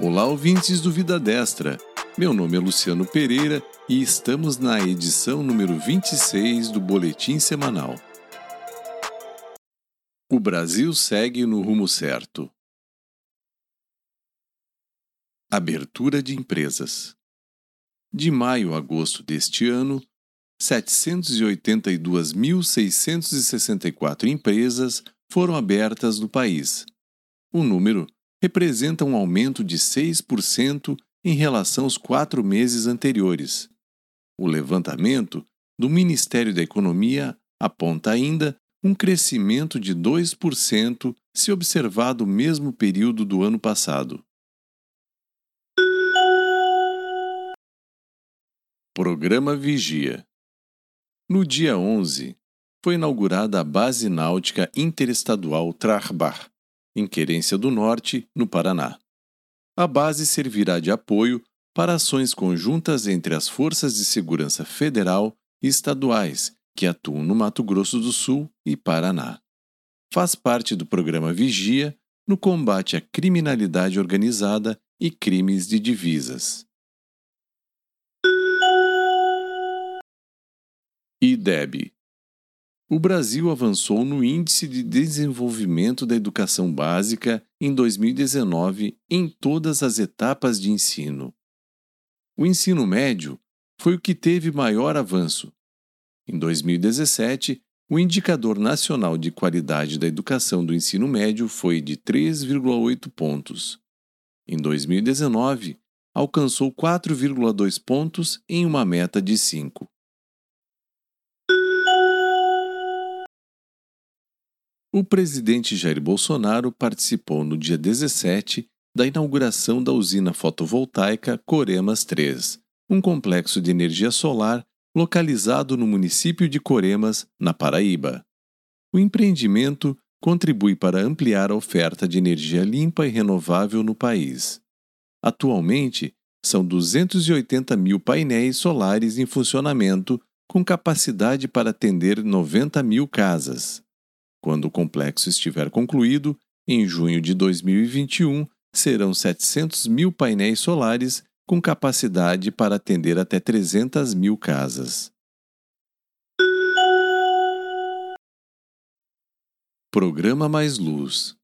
Olá, ouvintes do Vida Destra. Meu nome é Luciano Pereira e estamos na edição número 26 do Boletim Semanal. O Brasil segue no rumo certo. Abertura de empresas. De maio a agosto deste ano, 782.664 empresas foram abertas no país. O número representa um aumento de 6% em relação aos quatro meses anteriores. O levantamento do Ministério da Economia aponta ainda um crescimento de 2% se observado o mesmo período do ano passado. Programa Vigia No dia 11, foi inaugurada a Base Náutica Interestadual Trarbar, em Querência do Norte, no Paraná. A base servirá de apoio para ações conjuntas entre as forças de segurança federal e estaduais que atuam no Mato Grosso do Sul e Paraná. Faz parte do programa Vigia no combate à criminalidade organizada e crimes de divisas. IDEB o Brasil avançou no Índice de Desenvolvimento da Educação Básica em 2019 em todas as etapas de ensino. O ensino médio foi o que teve maior avanço. Em 2017, o Indicador Nacional de Qualidade da Educação do Ensino Médio foi de 3,8 pontos. Em 2019, alcançou 4,2 pontos em uma meta de 5. O presidente Jair Bolsonaro participou no dia 17 da inauguração da usina fotovoltaica Coremas 3, um complexo de energia solar localizado no município de Coremas, na Paraíba. O empreendimento contribui para ampliar a oferta de energia limpa e renovável no país. Atualmente, são 280 mil painéis solares em funcionamento, com capacidade para atender 90 mil casas. Quando o complexo estiver concluído, em junho de 2021, serão 700 mil painéis solares com capacidade para atender até 300 mil casas. Programa Mais Luz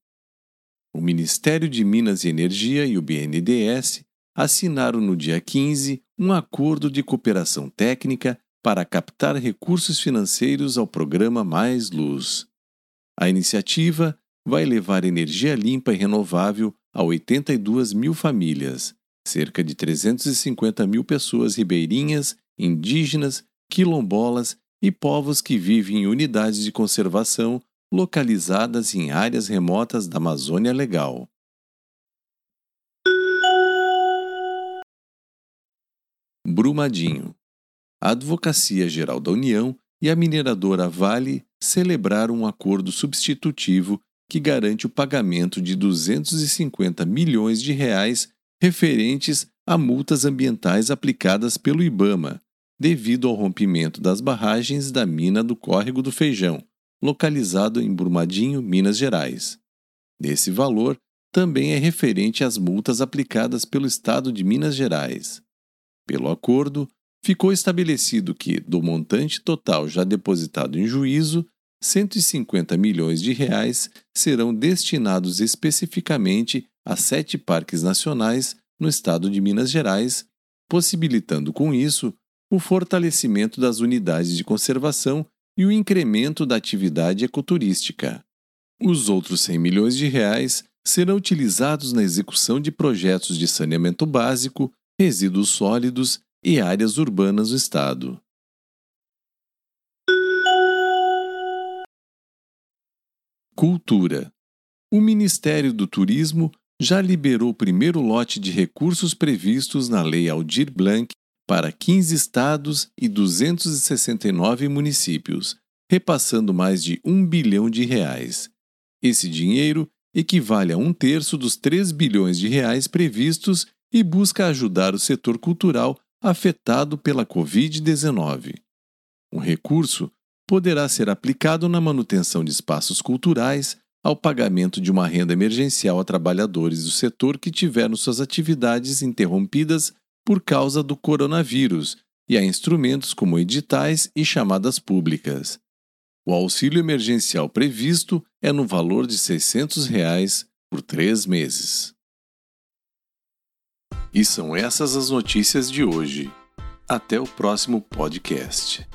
O Ministério de Minas e Energia e o BNDES assinaram no dia 15 um acordo de cooperação técnica para captar recursos financeiros ao programa Mais Luz. A iniciativa vai levar energia limpa e renovável a 82 mil famílias, cerca de 350 mil pessoas ribeirinhas, indígenas, quilombolas e povos que vivem em unidades de conservação localizadas em áreas remotas da Amazônia Legal. Brumadinho. A Advocacia Geral da União e a mineradora Vale celebraram um acordo substitutivo que garante o pagamento de 250 milhões de reais referentes a multas ambientais aplicadas pelo IBAMA, devido ao rompimento das barragens da mina do Córrego do Feijão, localizado em Brumadinho, Minas Gerais. Esse valor também é referente às multas aplicadas pelo Estado de Minas Gerais. Pelo acordo, ficou estabelecido que, do montante total já depositado em juízo, 150 milhões de reais serão destinados especificamente a sete parques nacionais no estado de Minas Gerais, possibilitando com isso o fortalecimento das unidades de conservação e o incremento da atividade ecoturística. Os outros 100 milhões de reais serão utilizados na execução de projetos de saneamento básico, resíduos sólidos e áreas urbanas do Estado. Cultura. O Ministério do Turismo já liberou o primeiro lote de recursos previstos na Lei Aldir Blanc para 15 estados e 269 municípios, repassando mais de um bilhão de reais. Esse dinheiro equivale a um terço dos 3 bilhões de reais previstos e busca ajudar o setor cultural afetado pela Covid-19. O recurso poderá ser aplicado na manutenção de espaços culturais, ao pagamento de uma renda emergencial a trabalhadores do setor que tiveram suas atividades interrompidas por causa do coronavírus e a instrumentos como editais e chamadas públicas. O auxílio emergencial previsto é no valor de 600 reais por três meses. E são essas as notícias de hoje. Até o próximo podcast.